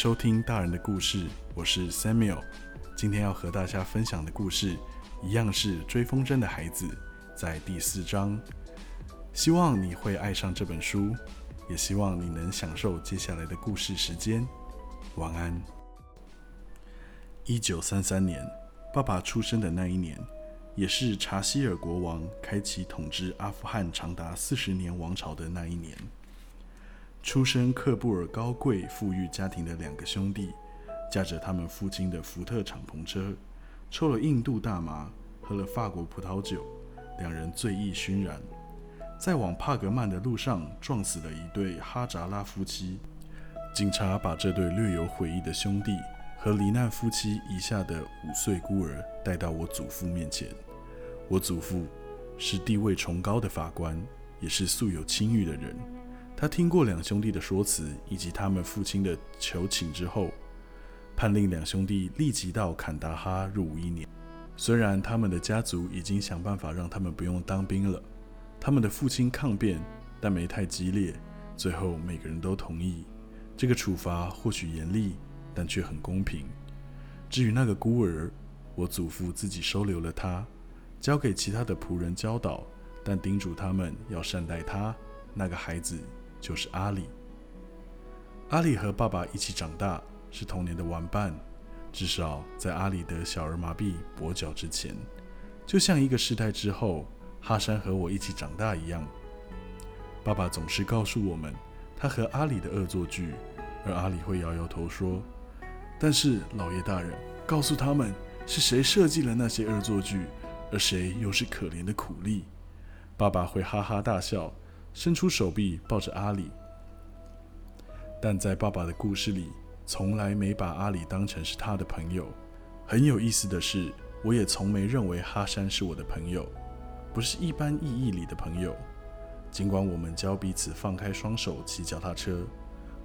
收听大人的故事，我是 Samuel。今天要和大家分享的故事，一样是追风筝的孩子，在第四章。希望你会爱上这本书，也希望你能享受接下来的故事时间。晚安。一九三三年，爸爸出生的那一年，也是查希尔国王开启统治阿富汗长达四十年王朝的那一年。出身克布尔高贵富裕家庭的两个兄弟，驾着他们父亲的福特敞篷车，抽了印度大麻，喝了法国葡萄酒，两人醉意熏然，在往帕格曼的路上撞死了一对哈扎拉夫妻。警察把这对略有悔意的兄弟和罹难夫妻遗下的五岁孤儿带到我祖父面前。我祖父是地位崇高的法官，也是素有清誉的人。他听过两兄弟的说辞以及他们父亲的求情之后，判令两兄弟立即到坎达哈入伍一年。虽然他们的家族已经想办法让他们不用当兵了，他们的父亲抗辩，但没太激烈。最后每个人都同意，这个处罚或许严厉，但却很公平。至于那个孤儿，我祖父自己收留了他，交给其他的仆人教导，但叮嘱他们要善待他那个孩子。就是阿里。阿里和爸爸一起长大，是童年的玩伴。至少在阿里得小儿麻痹跛脚之前，就像一个时代之后，哈山和我一起长大一样。爸爸总是告诉我们他和阿里的恶作剧，而阿里会摇摇头说：“但是老爷大人，告诉他们是谁设计了那些恶作剧，而谁又是可怜的苦力。”爸爸会哈哈大笑。伸出手臂抱着阿里，但在爸爸的故事里，从来没把阿里当成是他的朋友。很有意思的是，我也从没认为哈山是我的朋友，不是一般意义里的朋友。尽管我们教彼此放开双手骑脚踏车，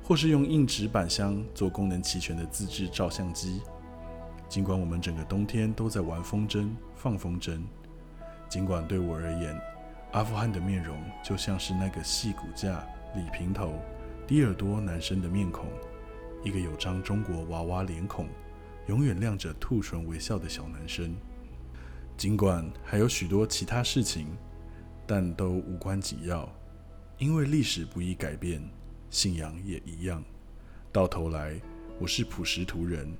或是用硬纸板箱做功能齐全的自制照相机，尽管我们整个冬天都在玩风筝、放风筝，尽管对我而言，阿富汗的面容就像是那个细骨架、理平头、低耳朵男生的面孔，一个有张中国娃娃脸孔、永远亮着兔唇微笑的小男生。尽管还有许多其他事情，但都无关紧要，因为历史不易改变，信仰也一样。到头来，我是普什图人，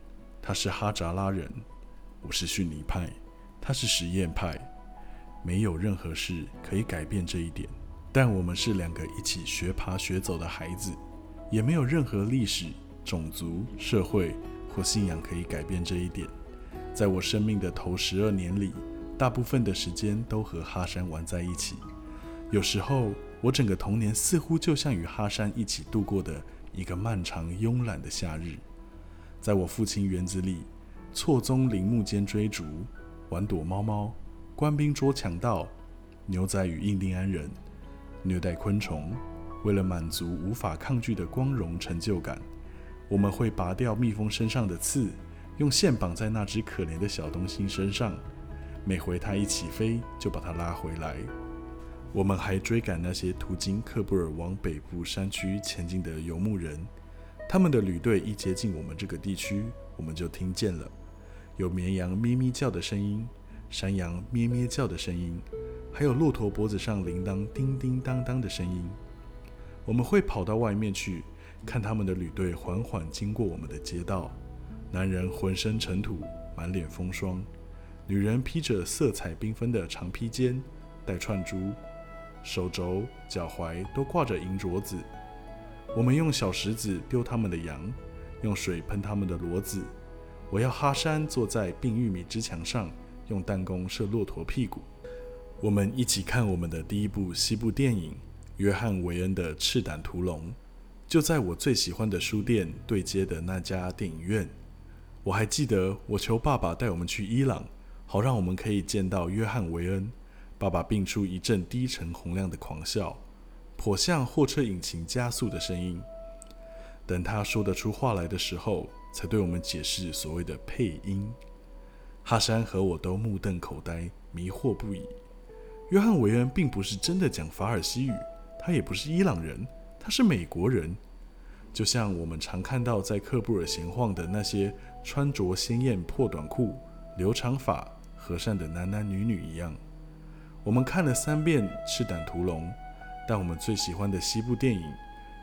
他是哈扎拉人；我是逊尼派，他是实验派。没有任何事可以改变这一点，但我们是两个一起学爬学走的孩子，也没有任何历史、种族、社会或信仰可以改变这一点。在我生命的头十二年里，大部分的时间都和哈山玩在一起。有时候，我整个童年似乎就像与哈山一起度过的一个漫长慵懒的夏日。在我父亲园子里，错综林木间追逐，玩躲猫猫。官兵捉强盗，牛仔与印第安人，虐待昆虫。为了满足无法抗拒的光荣成就感，我们会拔掉蜜蜂身上的刺，用线绑在那只可怜的小东西身上。每回它一起飞，就把它拉回来。我们还追赶那些途经喀布尔往北部山区前进的游牧人。他们的旅队一接近我们这个地区，我们就听见了有绵羊咪咪叫的声音。山羊咩咩叫的声音，还有骆驼脖子上铃铛叮叮当当的声音。我们会跑到外面去，看他们的旅队缓缓经过我们的街道。男人浑身尘土，满脸风霜；女人披着色彩缤纷的长披肩，戴串珠，手肘、脚踝都挂着银镯子。我们用小石子丢他们的羊，用水喷他们的骡子。我要哈山坐在病玉米之墙上。用弹弓射骆驼屁股。我们一起看我们的第一部西部电影《约翰·韦恩的赤胆屠龙》，就在我最喜欢的书店对接的那家电影院。我还记得，我求爸爸带我们去伊朗，好让我们可以见到约翰·韦恩。爸爸并出一阵低沉洪亮的狂笑，颇像货车引擎加速的声音。等他说得出话来的时候，才对我们解释所谓的配音。哈山和我都目瞪口呆，迷惑不已。约翰·韦恩并不是真的讲法尔西语，他也不是伊朗人，他是美国人。就像我们常看到在克布尔闲晃的那些穿着鲜艳破短裤、留长发、和善的男男女女一样。我们看了三遍《赤胆屠龙》，但我们最喜欢的西部电影《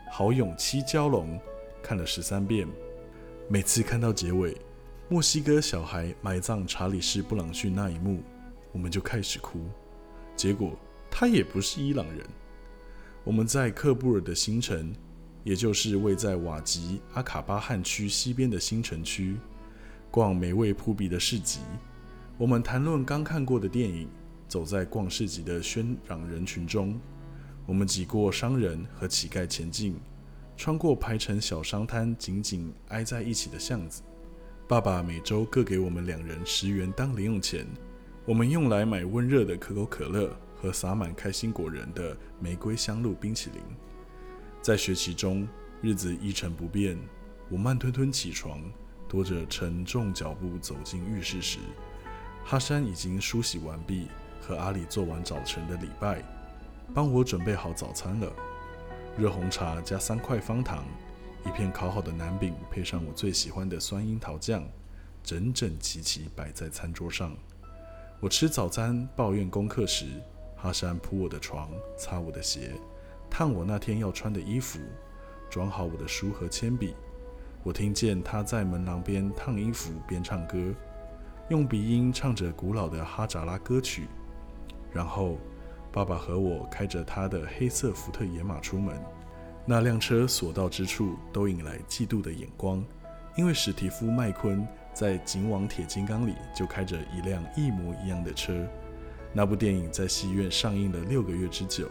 好勇七蛟龙》看了十三遍。每次看到结尾，墨西哥小孩埋葬查理士·布朗逊那一幕，我们就开始哭。结果他也不是伊朗人。我们在克布尔的新城，也就是位在瓦吉阿卡巴汗区西边的新城区，逛美味扑鼻的市集。我们谈论刚看过的电影，走在逛市集的喧嚷人群中。我们挤过商人和乞丐前进，穿过排成小商摊紧紧挨在一起的巷子。爸爸每周各给我们两人十元当零用钱，我们用来买温热的可口可乐。和撒满开心果仁的玫瑰香露冰淇淋。在学期中，日子一成不变。我慢吞吞起床，拖着沉重脚步走进浴室时，哈山已经梳洗完毕，和阿里做完早晨的礼拜，帮我准备好早餐了。热红茶加三块方糖，一片烤好的南饼，配上我最喜欢的酸樱桃酱，整整齐齐摆在餐桌上。我吃早餐，抱怨功课时。哈山铺我的床，擦我的鞋，烫我那天要穿的衣服，装好我的书和铅笔。我听见他在门廊边烫衣服边唱歌，用鼻音唱着古老的哈扎拉歌曲。然后，爸爸和我开着他的黑色福特野马出门。那辆车所到之处都引来嫉妒的眼光，因为史蒂夫·麦昆在《警网铁金刚》里就开着一辆一模一样的车。那部电影在戏院上映了六个月之久，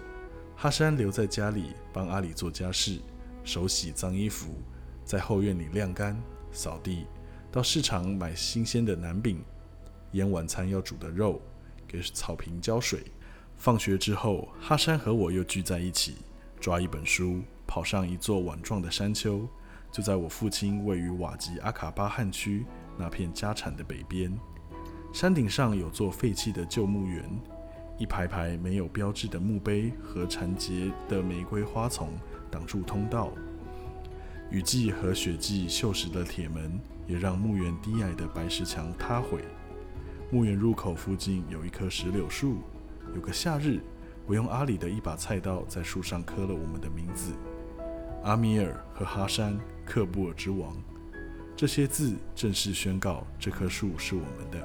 哈山留在家里帮阿里做家事，手洗脏衣服，在后院里晾干、扫地，到市场买新鲜的南饼，腌晚餐要煮的肉，给草坪浇水。放学之后，哈山和我又聚在一起，抓一本书，跑上一座碗状的山丘，就在我父亲位于瓦吉阿卡巴汗区那片家产的北边。山顶上有座废弃的旧墓园，一排排没有标志的墓碑和残结的玫瑰花丛挡住通道。雨季和雪季锈蚀的铁门也让墓园低矮的白石墙塌毁。墓园入口附近有一棵石榴树。有个夏日，我用阿里的一把菜刀在树上刻了我们的名字：阿米尔和哈山，克布尔之王。这些字正式宣告这棵树是我们的。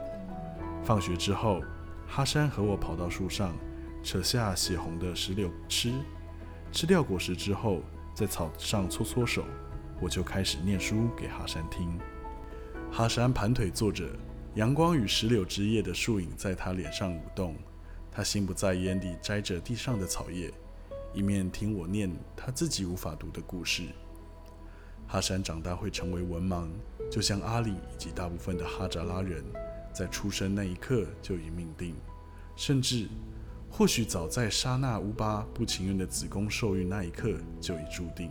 放学之后，哈山和我跑到树上，扯下血红的石榴吃。吃掉果实之后，在草上搓搓手，我就开始念书给哈山听。哈山盘腿坐着，阳光与石榴枝叶的树影在他脸上舞动。他心不在焉地摘着地上的草叶，一面听我念他自己无法读的故事。哈山长大会成为文盲，就像阿里以及大部分的哈扎拉人。在出生那一刻就已命定，甚至或许早在沙纳乌巴不情愿的子宫受孕那一刻就已注定。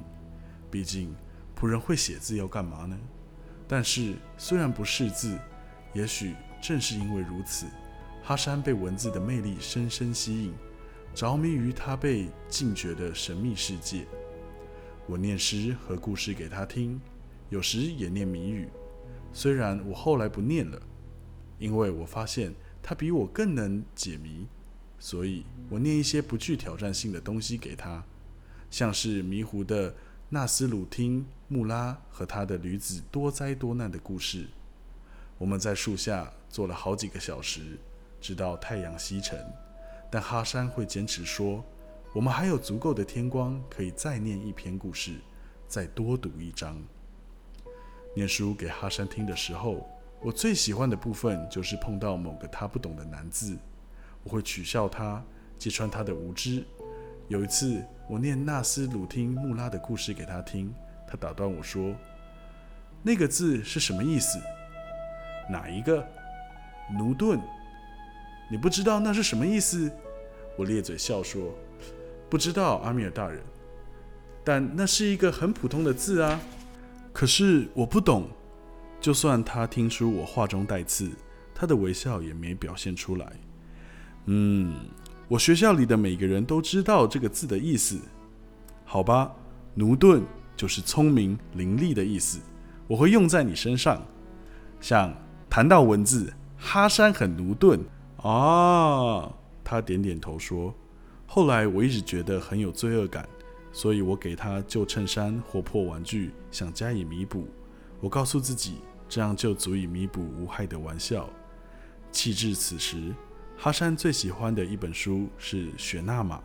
毕竟仆人会写字要干嘛呢？但是虽然不识字，也许正是因为如此，哈山被文字的魅力深深吸引，着迷于他被禁绝的神秘世界。我念诗和故事给他听，有时也念谜语，虽然我后来不念了。因为我发现他比我更能解谜，所以我念一些不具挑战性的东西给他，像是迷糊的纳斯鲁汀穆拉和他的驴子多灾多难的故事。我们在树下坐了好几个小时，直到太阳西沉。但哈山会坚持说，我们还有足够的天光，可以再念一篇故事，再多读一章。念书给哈山听的时候。我最喜欢的部分就是碰到某个他不懂的难字，我会取笑他，揭穿他的无知。有一次，我念纳斯鲁汀穆拉的故事给他听，他打断我说：“那个字是什么意思？哪一个？奴顿？你不知道那是什么意思？”我咧嘴笑说：“不知道，阿米尔大人。但那是一个很普通的字啊。可是我不懂。”就算他听出我话中带刺，他的微笑也没表现出来。嗯，我学校里的每个人都知道这个字的意思，好吧？奴顿就是聪明伶俐的意思，我会用在你身上。像谈到文字，哈山很驽钝啊。他点点头说：“后来我一直觉得很有罪恶感，所以我给他旧衬衫或破玩具，想加以弥补。我告诉自己，这样就足以弥补无害的玩笑。气至此时，哈山最喜欢的一本书是《雪纳玛》，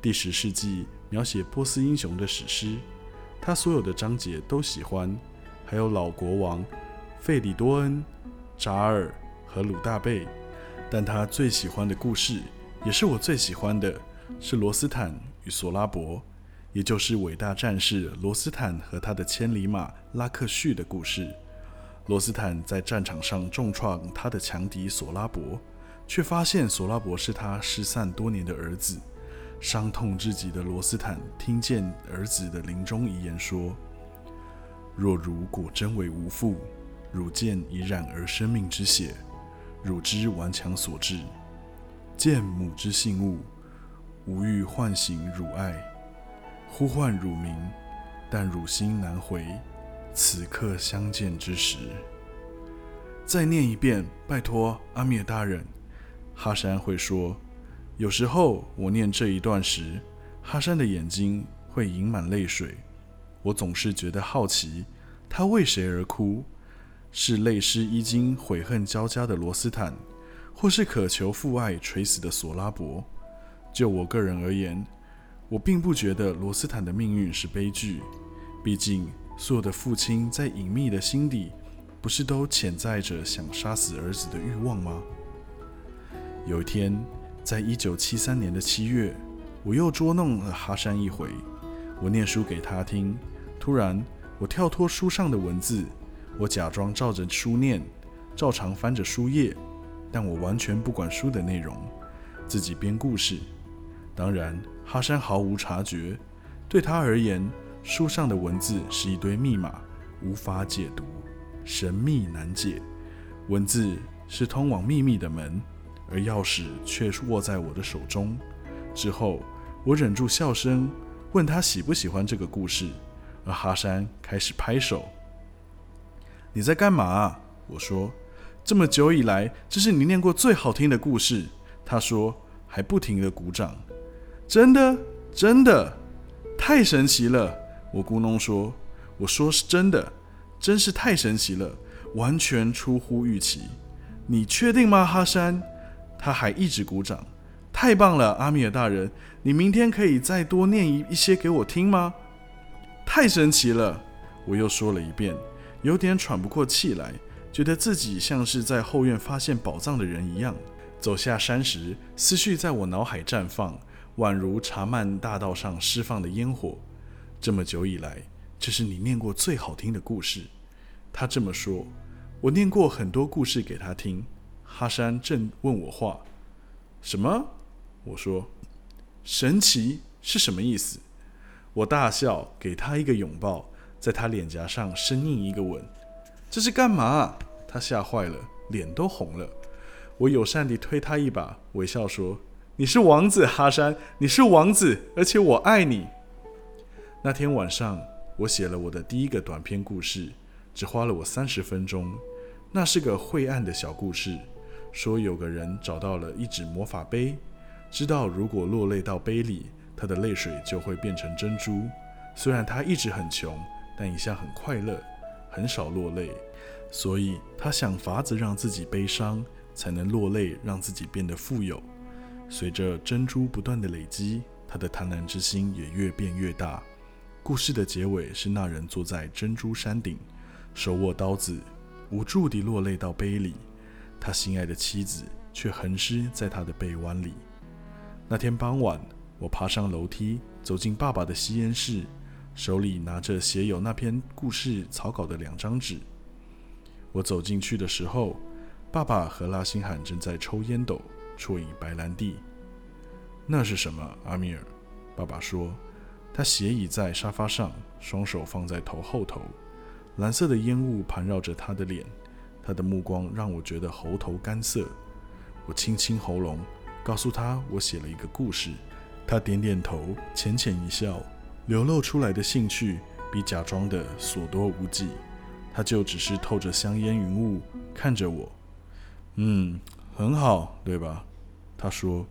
第十世纪描写波斯英雄的史诗。他所有的章节都喜欢，还有老国王费里多恩、扎尔和鲁大贝。”但他最喜欢的故事，也是我最喜欢的，是罗斯坦与索拉伯，也就是伟大战士罗斯坦和他的千里马拉克旭的故事。罗斯坦在战场上重创他的强敌索拉伯，却发现索拉伯是他失散多年的儿子。伤痛至极的罗斯坦听见儿子的临终遗言说：“若如果真为无父，汝见已染而生命之血。”汝之顽强所致，见母之信物，吾欲唤醒汝爱，呼唤汝名，但汝心难回。此刻相见之时，再念一遍，拜托阿米尔大人。哈山会说，有时候我念这一段时，哈山的眼睛会盈满泪水。我总是觉得好奇，他为谁而哭？是泪湿衣襟、悔恨交加的罗斯坦，或是渴求父爱垂死的索拉伯？就我个人而言，我并不觉得罗斯坦的命运是悲剧。毕竟，所有的父亲在隐秘的心底，不是都潜在着想杀死儿子的欲望吗？有一天，在一九七三年的七月，我又捉弄了哈山一回。我念书给他听，突然，我跳脱书上的文字。我假装照着书念，照常翻着书页，但我完全不管书的内容，自己编故事。当然，哈山毫无察觉。对他而言，书上的文字是一堆密码，无法解读，神秘难解。文字是通往秘密的门，而钥匙却握在我的手中。之后，我忍住笑声，问他喜不喜欢这个故事，而哈山开始拍手。你在干嘛？我说，这么久以来，这是你念过最好听的故事。他说，还不停的鼓掌。真的，真的，太神奇了！我咕哝说，我说是真的，真是太神奇了，完全出乎预期。你确定吗，哈山？他还一直鼓掌。太棒了，阿米尔大人，你明天可以再多念一一些给我听吗？太神奇了！我又说了一遍。有点喘不过气来，觉得自己像是在后院发现宝藏的人一样。走下山时，思绪在我脑海绽放，宛如查曼大道上释放的烟火。这么久以来，这是你念过最好听的故事。他这么说。我念过很多故事给他听。哈山正问我话，什么？我说，神奇是什么意思？我大笑，给他一个拥抱。在他脸颊上深印一个吻，这是干嘛？他吓坏了，脸都红了。我友善地推他一把，微笑说：“你是王子，哈山，你是王子，而且我爱你。”那天晚上，我写了我的第一个短篇故事，只花了我三十分钟。那是个晦暗的小故事，说有个人找到了一纸魔法杯，知道如果落泪到杯里，他的泪水就会变成珍珠。虽然他一直很穷。但一向很快乐，很少落泪，所以他想法子让自己悲伤，才能落泪，让自己变得富有。随着珍珠不断的累积，他的贪婪之心也越变越大。故事的结尾是那人坐在珍珠山顶，手握刀子，无助地落泪到杯里，他心爱的妻子却横尸在他的臂弯里。那天傍晚，我爬上楼梯，走进爸爸的吸烟室。手里拿着写有那篇故事草稿的两张纸，我走进去的时候，爸爸和拉辛罕正在抽烟斗，啜饮白兰地。那是什么，阿米尔？爸爸说。他斜倚在沙发上，双手放在头后头，蓝色的烟雾盘绕着他的脸，他的目光让我觉得喉头干涩。我清清喉咙，告诉他我写了一个故事。他点点头，浅浅一笑。流露出来的兴趣比假装的所多无几。他就只是透着香烟云雾看着我。嗯，很好，对吧？他说。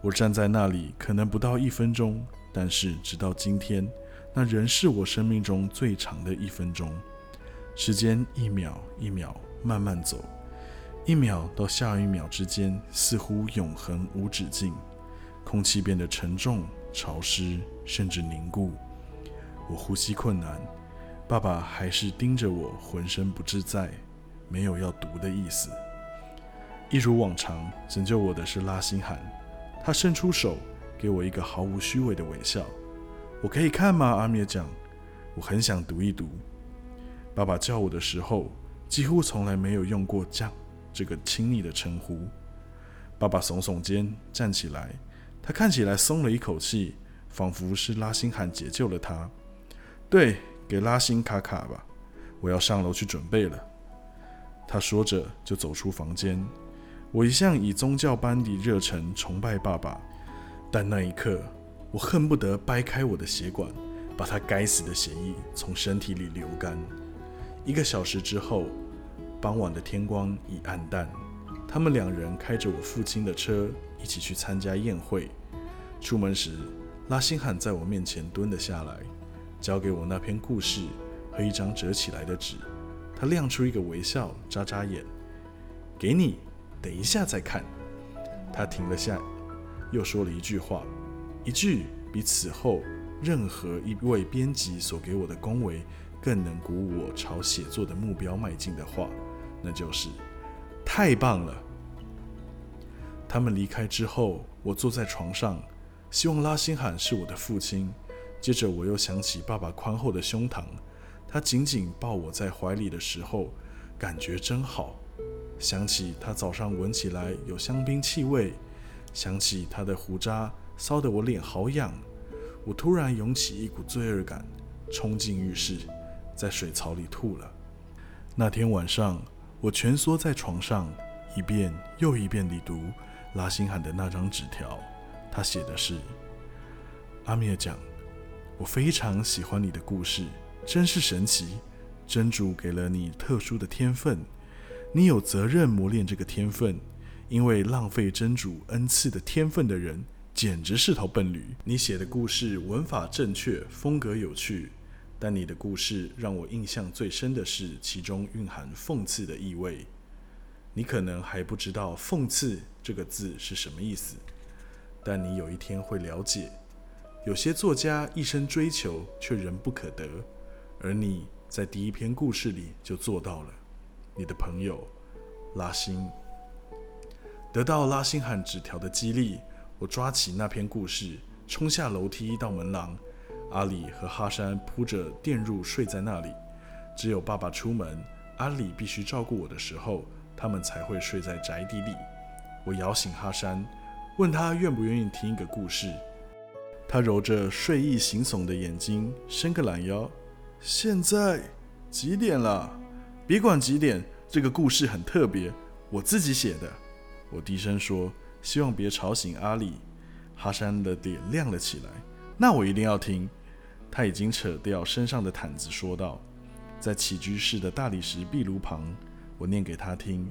我站在那里可能不到一分钟，但是直到今天，那仍是我生命中最长的一分钟。时间一秒一秒慢慢走，一秒到下一秒之间似乎永恒无止境。空气变得沉重、潮湿，甚至凝固。我呼吸困难。爸爸还是盯着我，浑身不自在，没有要读的意思。一如往常，拯救我的是拉辛罕。他伸出手，给我一个毫无虚伪的微笑。我可以看吗？阿米尔讲，我很想读一读。爸爸叫我的时候，几乎从来没有用过“酱”这个亲昵的称呼。爸爸耸耸肩，站起来。他看起来松了一口气，仿佛是拉辛罕解救了他。对，给拉辛卡卡吧，我要上楼去准备了。他说着，就走出房间。我一向以宗教般的热忱崇拜爸爸，但那一刻，我恨不得掰开我的血管，把他该死的血液从身体里流干。一个小时之后，傍晚的天光已暗淡，他们两人开着我父亲的车，一起去参加宴会。出门时，拉辛汉在我面前蹲了下来，交给我那篇故事和一张折起来的纸。他亮出一个微笑，眨眨眼，给你。等一下再看。他停了下，又说了一句话，一句比此后任何一位编辑所给我的恭维更能鼓舞我朝写作的目标迈进的话，那就是“太棒了”。他们离开之后，我坐在床上，希望拉辛罕是我的父亲。接着我又想起爸爸宽厚的胸膛，他紧紧抱我在怀里的时候，感觉真好。想起他早上闻起来有香槟气味，想起他的胡渣烧得我脸好痒，我突然涌起一股罪恶感，冲进浴室，在水槽里吐了。那天晚上，我蜷缩在床上，一遍又一遍地读拉辛罕的那张纸条。他写的是：“阿米尔讲，我非常喜欢你的故事，真是神奇。真主给了你特殊的天分。”你有责任磨练这个天分，因为浪费真主恩赐的天分的人，简直是头笨驴。你写的故事文法正确，风格有趣，但你的故事让我印象最深的是其中蕴含讽刺的意味。你可能还不知道“讽刺”这个字是什么意思，但你有一天会了解。有些作家一生追求却仍不可得，而你在第一篇故事里就做到了。你的朋友拉辛得到拉辛汉纸条的激励，我抓起那篇故事，冲下楼梯到门廊。阿里和哈山铺着垫褥睡在那里，只有爸爸出门，阿里必须照顾我的时候，他们才会睡在宅邸里。我摇醒哈山，问他愿不愿意听一个故事。他揉着睡意惺忪的眼睛，伸个懒腰。现在几点了？别管几点，这个故事很特别，我自己写的。我低声说，希望别吵醒阿里。哈山的脸亮了起来，那我一定要听。他已经扯掉身上的毯子，说道：“在起居室的大理石壁炉旁，我念给他听。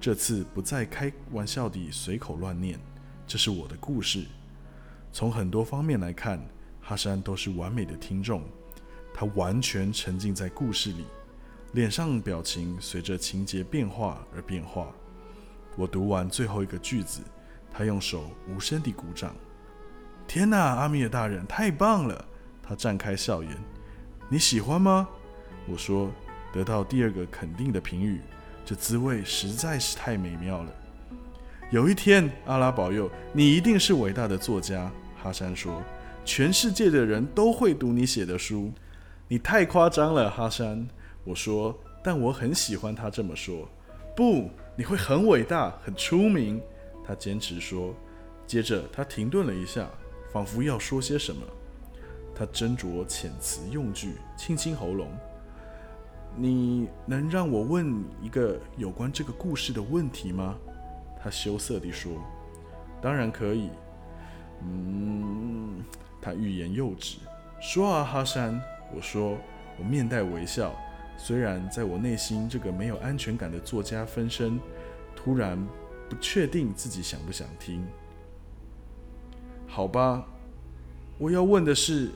这次不再开玩笑地随口乱念，这是我的故事。从很多方面来看，哈山都是完美的听众，他完全沉浸在故事里。”脸上表情随着情节变化而变化。我读完最后一个句子，他用手无声地鼓掌。天哪，阿米尔大人，太棒了！他绽开笑颜。你喜欢吗？我说。得到第二个肯定的评语，这滋味实在是太美妙了。有一天，阿拉保佑，你一定是伟大的作家。哈山说，全世界的人都会读你写的书。你太夸张了，哈山。我说，但我很喜欢他这么说。不，你会很伟大，很出名。他坚持说。接着他停顿了一下，仿佛要说些什么。他斟酌遣词用句，清清喉咙。你能让我问一个有关这个故事的问题吗？他羞涩地说。当然可以。嗯，他欲言又止。说啊，哈山。我说，我面带微笑。虽然在我内心这个没有安全感的作家分身，突然不确定自己想不想听。好吧，我要问的是，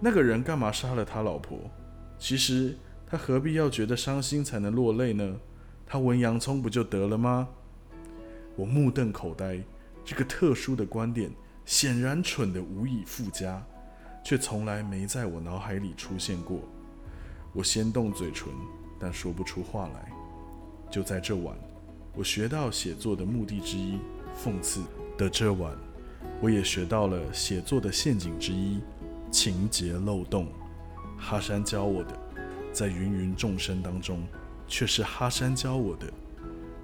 那个人干嘛杀了他老婆？其实他何必要觉得伤心才能落泪呢？他闻洋葱不就得了吗？我目瞪口呆，这个特殊的观点显然蠢得无以复加，却从来没在我脑海里出现过。我先动嘴唇，但说不出话来。就在这晚，我学到写作的目的之一——讽刺的这晚，我也学到了写作的陷阱之一——情节漏洞。哈山教我的，在芸芸众生当中，却是哈山教我的。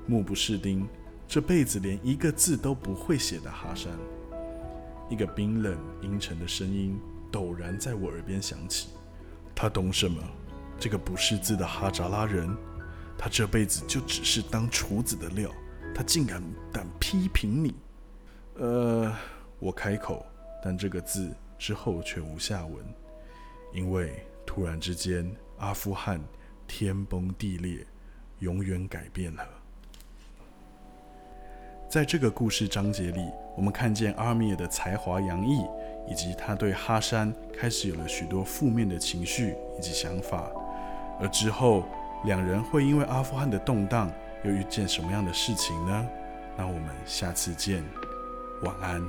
目不识丁，这辈子连一个字都不会写的哈山。一个冰冷阴沉的声音陡然在我耳边响起：“他懂什么？”这个不识字的哈扎拉人，他这辈子就只是当厨子的料，他竟敢敢批评你。呃，我开口，但这个字之后却无下文，因为突然之间，阿富汗天崩地裂，永远改变了。在这个故事章节里，我们看见阿米尔的才华洋溢，以及他对哈山开始有了许多负面的情绪以及想法。而之后，两人会因为阿富汗的动荡，又遇见什么样的事情呢？那我们下次见，晚安。